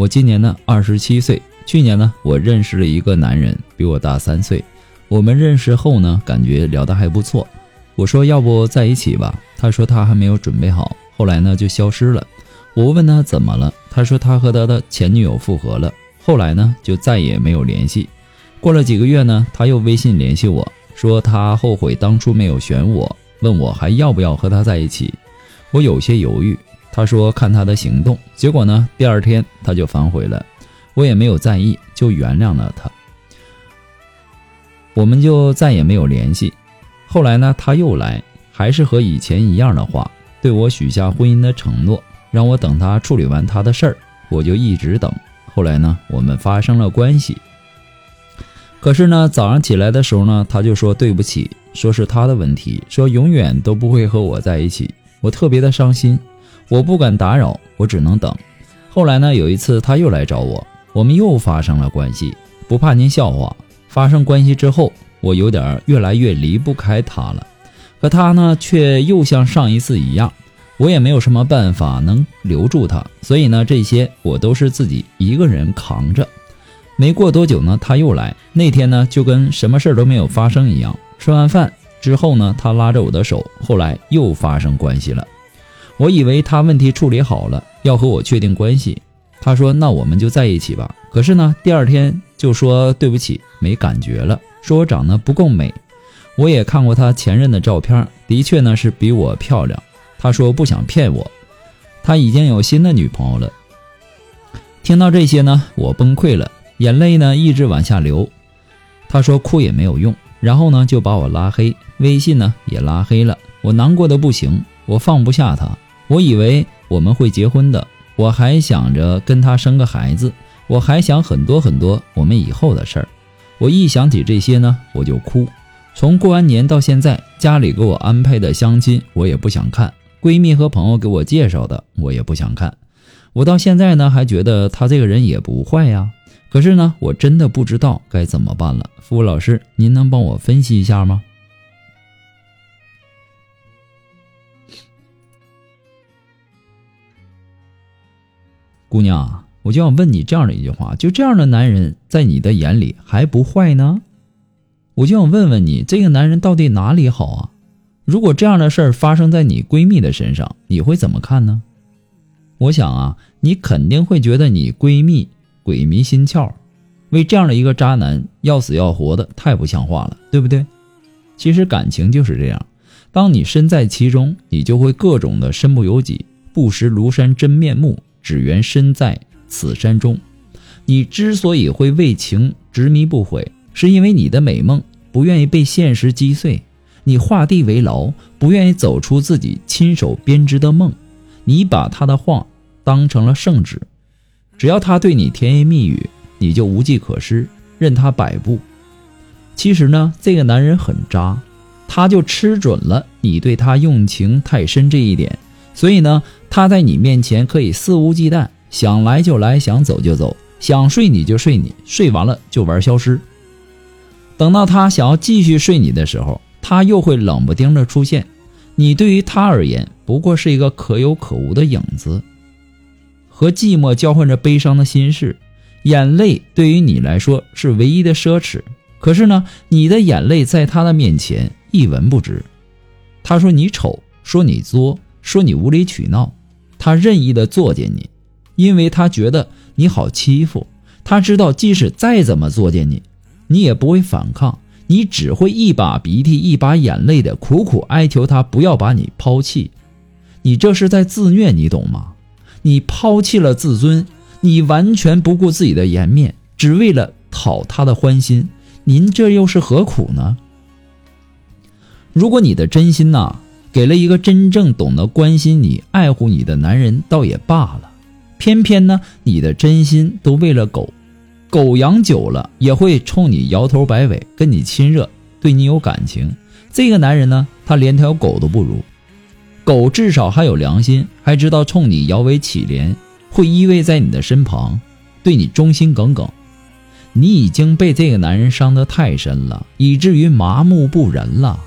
我今年呢二十七岁，去年呢我认识了一个男人，比我大三岁。我们认识后呢，感觉聊得还不错。我说要不在一起吧，他说他还没有准备好。后来呢就消失了。我问他怎么了，他说他和他的前女友复合了。后来呢就再也没有联系。过了几个月呢，他又微信联系我说他后悔当初没有选我，问我还要不要和他在一起。我有些犹豫。他说看他的行动，结果呢，第二天他就反悔了，我也没有在意，就原谅了他。我们就再也没有联系。后来呢，他又来，还是和以前一样的话，对我许下婚姻的承诺，让我等他处理完他的事儿，我就一直等。后来呢，我们发生了关系。可是呢，早上起来的时候呢，他就说对不起，说是他的问题，说永远都不会和我在一起。我特别的伤心。我不敢打扰，我只能等。后来呢，有一次他又来找我，我们又发生了关系。不怕您笑话，发生关系之后，我有点越来越离不开他了。可他呢，却又像上一次一样，我也没有什么办法能留住他。所以呢，这些我都是自己一个人扛着。没过多久呢，他又来。那天呢，就跟什么事儿都没有发生一样。吃完饭之后呢，他拉着我的手，后来又发生关系了。我以为他问题处理好了，要和我确定关系。他说：“那我们就在一起吧。”可是呢，第二天就说对不起，没感觉了，说我长得不够美。我也看过他前任的照片，的确呢是比我漂亮。他说不想骗我，他已经有新的女朋友了。听到这些呢，我崩溃了，眼泪呢一直往下流。他说哭也没有用，然后呢就把我拉黑，微信呢也拉黑了。我难过的不行，我放不下他。我以为我们会结婚的，我还想着跟他生个孩子，我还想很多很多我们以后的事儿。我一想起这些呢，我就哭。从过完年到现在，家里给我安排的相亲我也不想看，闺蜜和朋友给我介绍的我也不想看。我到现在呢，还觉得他这个人也不坏呀。可是呢，我真的不知道该怎么办了。付老师，您能帮我分析一下吗？姑娘，我就想问你这样的一句话：就这样的男人，在你的眼里还不坏呢？我就想问问你，这个男人到底哪里好啊？如果这样的事儿发生在你闺蜜的身上，你会怎么看呢？我想啊，你肯定会觉得你闺蜜鬼迷心窍，为这样的一个渣男要死要活的，太不像话了，对不对？其实感情就是这样，当你身在其中，你就会各种的身不由己，不识庐山真面目。只缘身在此山中，你之所以会为情执迷不悔，是因为你的美梦不愿意被现实击碎，你画地为牢，不愿意走出自己亲手编织的梦，你把他的话当成了圣旨，只要他对你甜言蜜语，你就无计可施，任他摆布。其实呢，这个男人很渣，他就吃准了你对他用情太深这一点。所以呢，他在你面前可以肆无忌惮，想来就来，想走就走，想睡你就睡你，睡完了就玩消失。等到他想要继续睡你的时候，他又会冷不丁的出现。你对于他而言，不过是一个可有可无的影子，和寂寞交换着悲伤的心事。眼泪对于你来说是唯一的奢侈，可是呢，你的眼泪在他的面前一文不值。他说你丑。说你作，说你无理取闹，他任意的作践你，因为他觉得你好欺负。他知道，即使再怎么作践你，你也不会反抗，你只会一把鼻涕一把眼泪的苦苦哀求他不要把你抛弃。你这是在自虐，你懂吗？你抛弃了自尊，你完全不顾自己的颜面，只为了讨他的欢心。您这又是何苦呢？如果你的真心呐，给了一个真正懂得关心你、爱护你的男人，倒也罢了。偏偏呢，你的真心都喂了狗，狗养久了也会冲你摇头摆尾，跟你亲热，对你有感情。这个男人呢，他连条狗都不如。狗至少还有良心，还知道冲你摇尾乞怜，会依偎在你的身旁，对你忠心耿耿。你已经被这个男人伤得太深了，以至于麻木不仁了。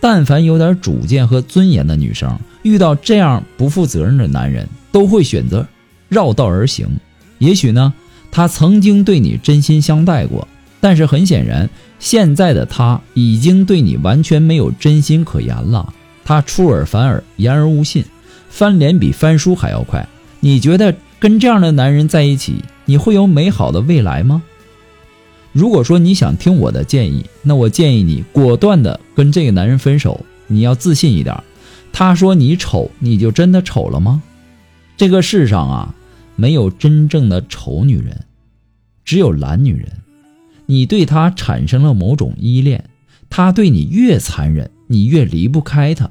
但凡有点主见和尊严的女生，遇到这样不负责任的男人，都会选择绕道而行。也许呢，他曾经对你真心相待过，但是很显然，现在的他已经对你完全没有真心可言了。他出尔反尔，言而无信，翻脸比翻书还要快。你觉得跟这样的男人在一起，你会有美好的未来吗？如果说你想听我的建议，那我建议你果断的跟这个男人分手。你要自信一点。他说你丑，你就真的丑了吗？这个世上啊，没有真正的丑女人，只有懒女人。你对他产生了某种依恋，他对你越残忍，你越离不开他。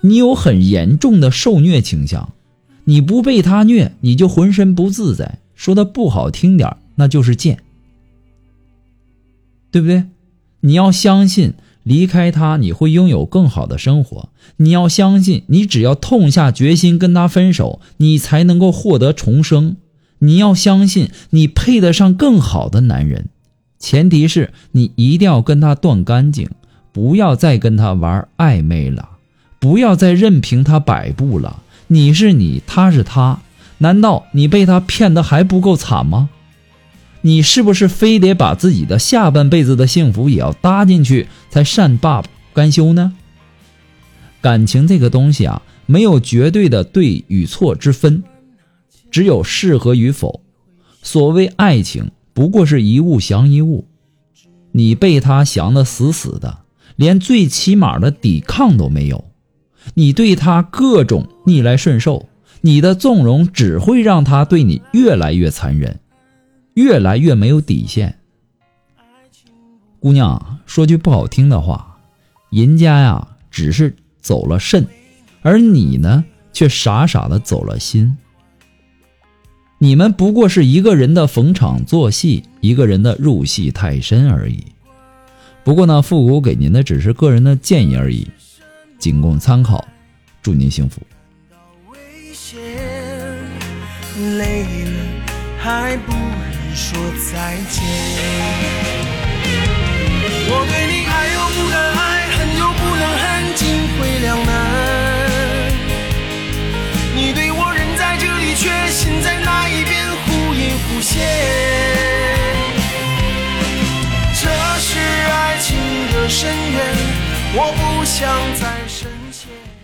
你有很严重的受虐倾向，你不被他虐，你就浑身不自在。说的不好听点，那就是贱，对不对？你要相信，离开他你会拥有更好的生活。你要相信，你只要痛下决心跟他分手，你才能够获得重生。你要相信，你配得上更好的男人，前提是你一定要跟他断干净，不要再跟他玩暧昧了。不要再任凭他摆布了。你是你，他是他，难道你被他骗得还不够惨吗？你是不是非得把自己的下半辈子的幸福也要搭进去才善罢甘休呢？感情这个东西啊，没有绝对的对与错之分，只有适合与否。所谓爱情，不过是一物降一物。你被他降得死死的，连最起码的抵抗都没有。你对他各种逆来顺受，你的纵容只会让他对你越来越残忍，越来越没有底线。姑娘，说句不好听的话，人家呀只是走了肾，而你呢却傻傻的走了心。你们不过是一个人的逢场作戏，一个人的入戏太深而已。不过呢，复古给您的只是个人的建议而已。仅供参考，祝您幸福。累了还不说再见。我对你爱又不能爱，恨又不能恨，进退两难。你对我人在这里，却心在那一边，忽隐忽现。这是爱情的深渊，我不想再。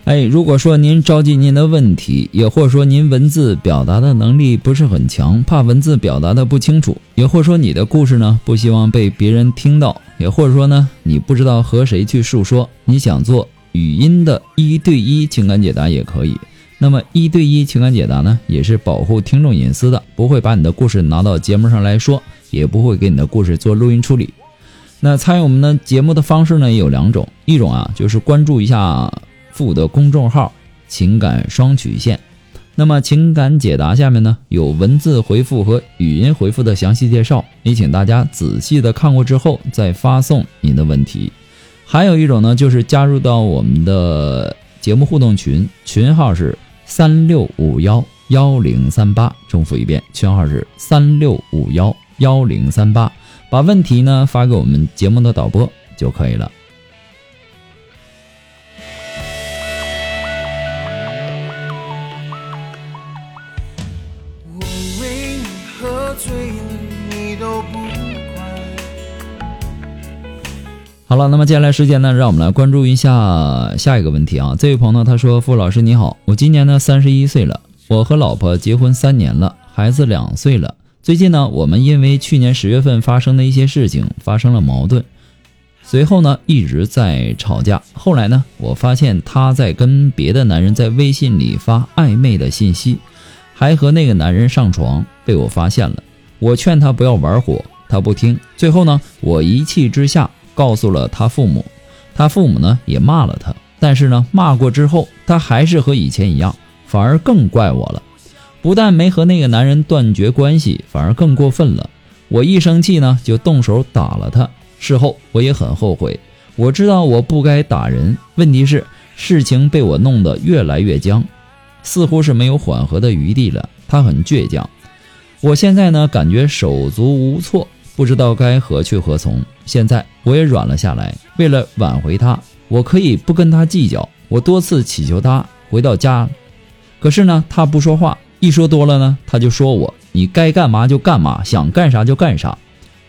哎，如果说您着急您的问题，也或者说您文字表达的能力不是很强，怕文字表达的不清楚，也或者说你的故事呢不希望被别人听到，也或者说呢你不知道和谁去诉说，你想做语音的一对一情感解答也可以。那么一对一情感解答呢，也是保护听众隐私的，不会把你的故事拿到节目上来说，也不会给你的故事做录音处理。那参与我们的节目的方式呢也有两种，一种啊就是关注一下。附的公众号“情感双曲线”，那么情感解答下面呢有文字回复和语音回复的详细介绍，也请大家仔细的看过之后再发送您的问题。还有一种呢，就是加入到我们的节目互动群，群号是三六五幺幺零三八，重复一遍，群号是三六五幺幺零三八，把问题呢发给我们节目的导播就可以了。好了，那么接下来时间呢，让我们来关注一下下一个问题啊。这位朋友他说：“傅老师你好，我今年呢三十一岁了，我和老婆结婚三年了，孩子两岁了。最近呢，我们因为去年十月份发生的一些事情发生了矛盾，随后呢一直在吵架。后来呢，我发现他在跟别的男人在微信里发暧昧的信息，还和那个男人上床，被我发现了。我劝他不要玩火，他不听。最后呢，我一气之下。”告诉了他父母，他父母呢也骂了他，但是呢骂过之后，他还是和以前一样，反而更怪我了。不但没和那个男人断绝关系，反而更过分了。我一生气呢就动手打了他。事后我也很后悔，我知道我不该打人。问题是事情被我弄得越来越僵，似乎是没有缓和的余地了。他很倔强，我现在呢感觉手足无措。不知道该何去何从，现在我也软了下来。为了挽回他，我可以不跟他计较。我多次祈求他回到家，可是呢，他不说话。一说多了呢，他就说我你该干嘛就干嘛，想干啥就干啥。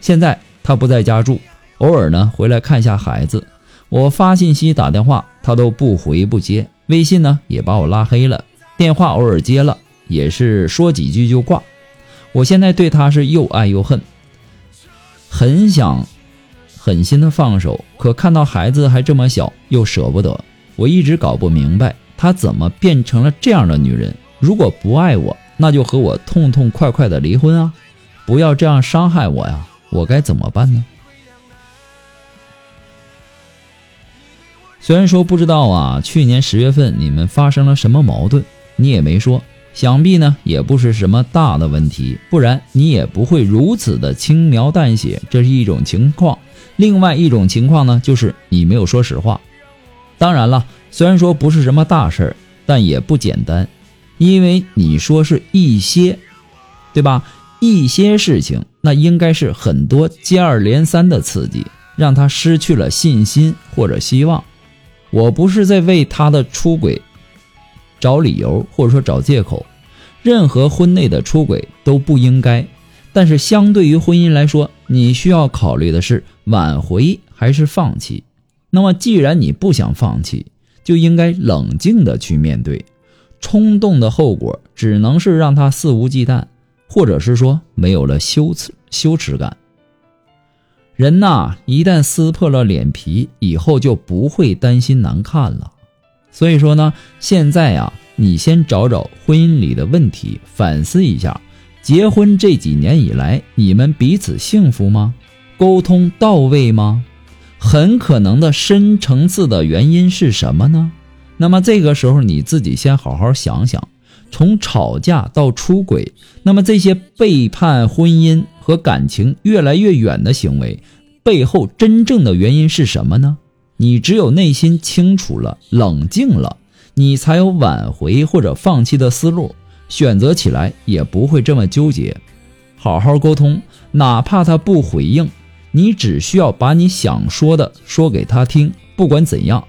现在他不在家住，偶尔呢回来看一下孩子。我发信息打电话，他都不回不接。微信呢也把我拉黑了，电话偶尔接了，也是说几句就挂。我现在对他是又爱又恨。很想狠心的放手，可看到孩子还这么小，又舍不得。我一直搞不明白，她怎么变成了这样的女人？如果不爱我，那就和我痛痛快快的离婚啊！不要这样伤害我呀！我该怎么办呢？虽然说不知道啊，去年十月份你们发生了什么矛盾，你也没说。想必呢也不是什么大的问题，不然你也不会如此的轻描淡写。这是一种情况，另外一种情况呢，就是你没有说实话。当然了，虽然说不是什么大事儿，但也不简单，因为你说是一些，对吧？一些事情，那应该是很多接二连三的刺激，让他失去了信心或者希望。我不是在为他的出轨。找理由或者说找借口，任何婚内的出轨都不应该。但是相对于婚姻来说，你需要考虑的是挽回还是放弃。那么既然你不想放弃，就应该冷静的去面对。冲动的后果只能是让他肆无忌惮，或者是说没有了羞耻羞耻感。人呐，一旦撕破了脸皮，以后就不会担心难看了。所以说呢，现在呀，你先找找婚姻里的问题，反思一下，结婚这几年以来，你们彼此幸福吗？沟通到位吗？很可能的深层次的原因是什么呢？那么这个时候你自己先好好想想，从吵架到出轨，那么这些背叛婚姻和感情越来越远的行为，背后真正的原因是什么呢？你只有内心清楚了、冷静了，你才有挽回或者放弃的思路，选择起来也不会这么纠结。好好沟通，哪怕他不回应，你只需要把你想说的说给他听。不管怎样，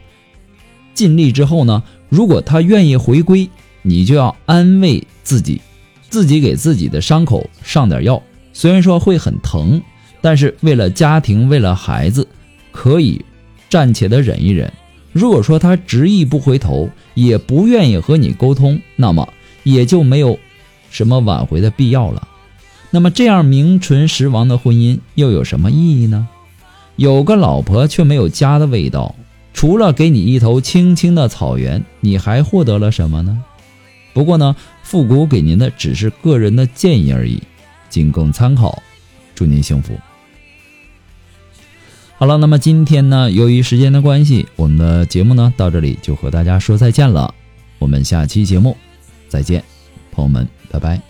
尽力之后呢，如果他愿意回归，你就要安慰自己，自己给自己的伤口上点药。虽然说会很疼，但是为了家庭，为了孩子，可以。暂且的忍一忍，如果说他执意不回头，也不愿意和你沟通，那么也就没有什么挽回的必要了。那么这样名存实亡的婚姻又有什么意义呢？有个老婆却没有家的味道，除了给你一头青青的草原，你还获得了什么呢？不过呢，复古给您的只是个人的建议而已，仅供参考。祝您幸福。好了，那么今天呢，由于时间的关系，我们的节目呢到这里就和大家说再见了。我们下期节目再见，朋友们，拜拜。